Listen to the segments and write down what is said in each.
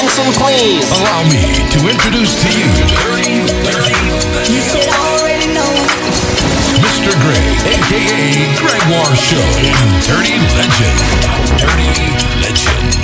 Kings and Queens. Allow me to introduce to you. You should already know. Mr. Gray, aka Gregoire Show in Dirty Legend. Dirty Legend.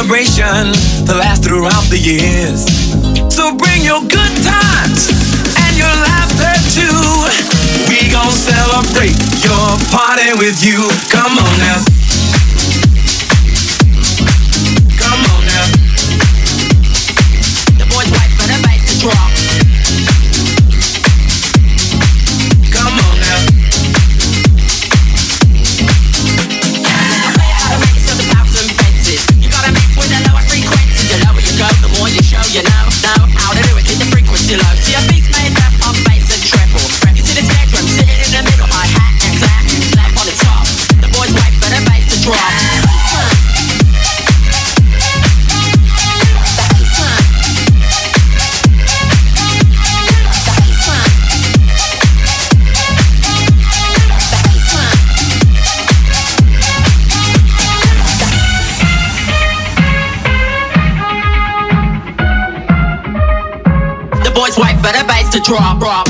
celebration to last throughout the years. So bring your good times and your laughter too. We gon' celebrate your party with you. Come on now. Drop, drop,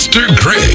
Stars in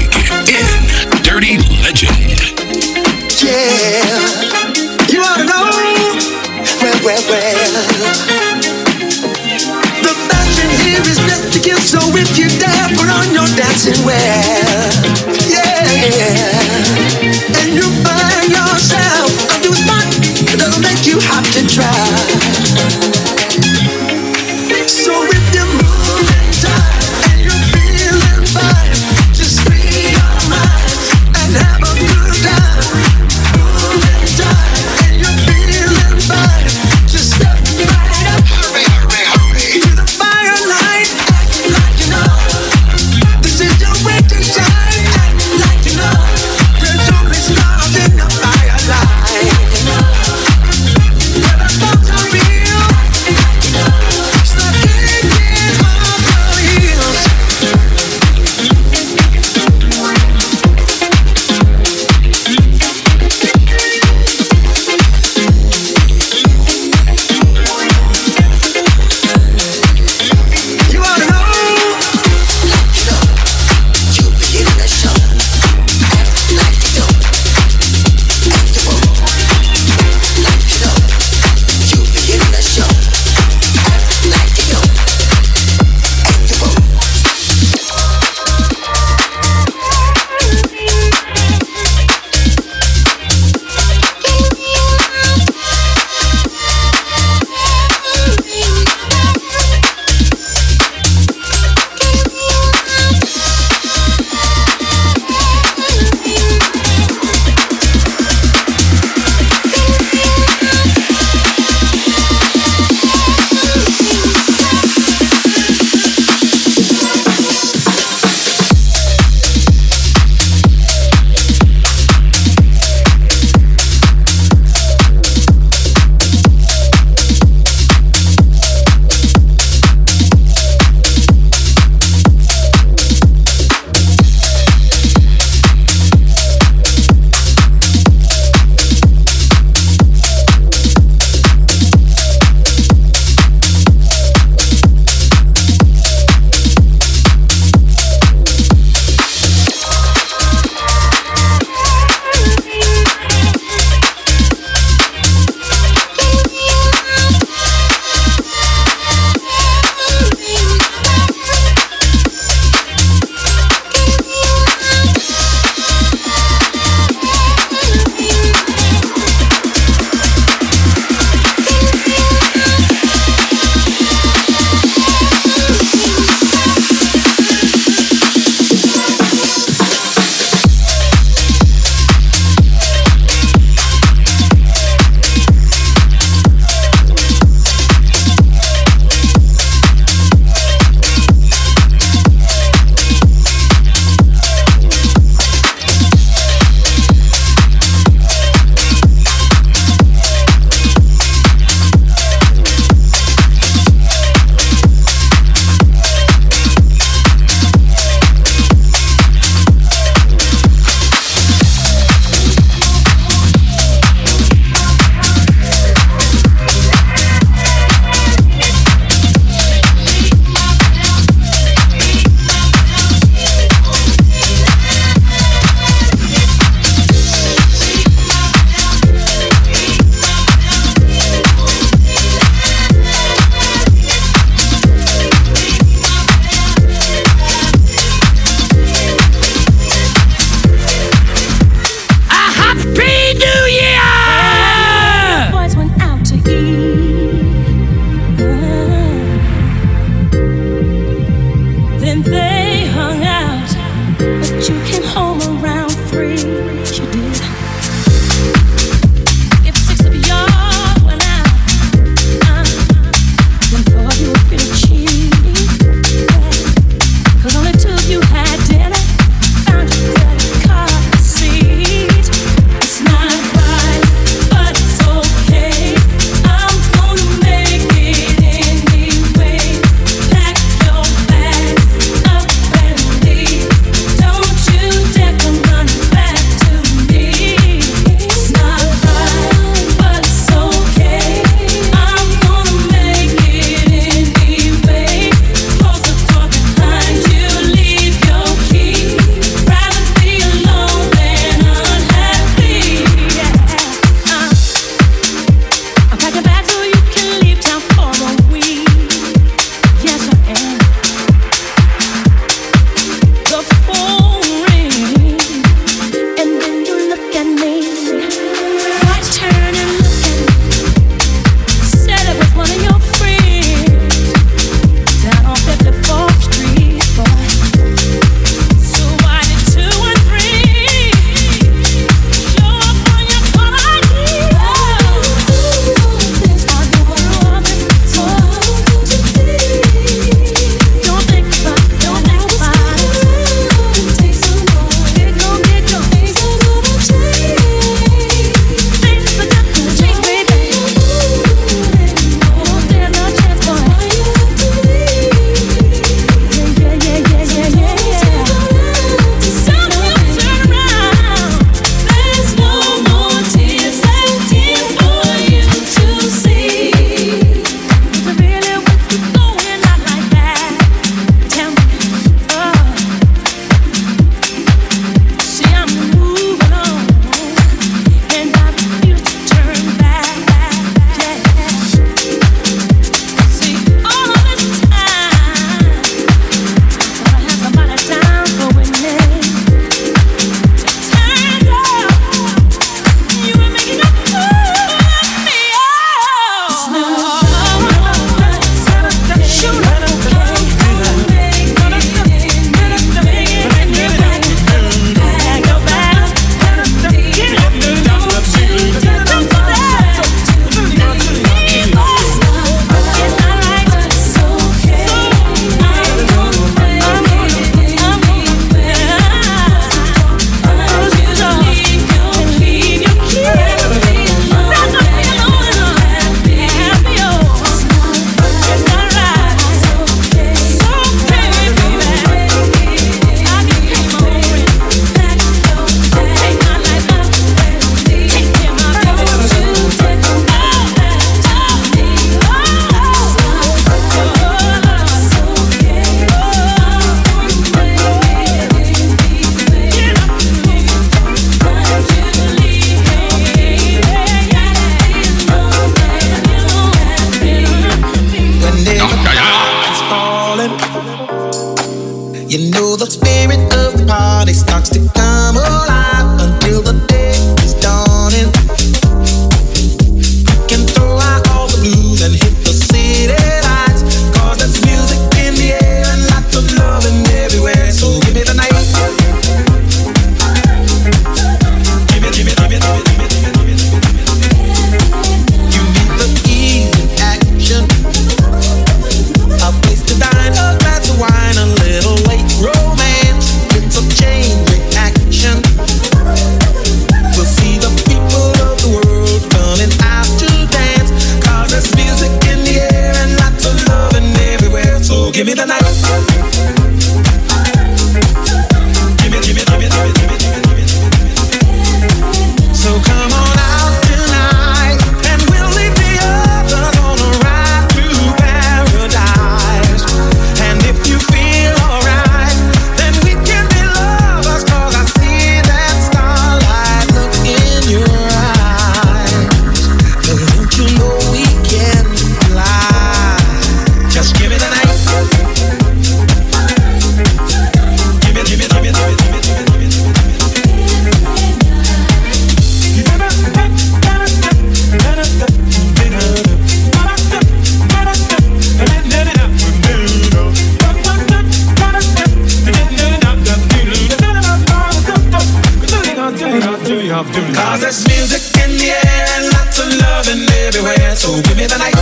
off duty. Cause there's music in the air and lots of loving everywhere. So give me the night.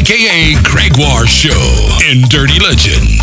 Aka Gregoire Show, and Dirty Legend.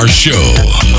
Gregoire Show,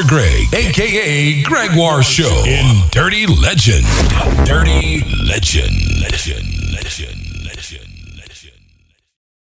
Mr. Greg, aka Gregoire Show in Dirty Legend. Dirty Legend.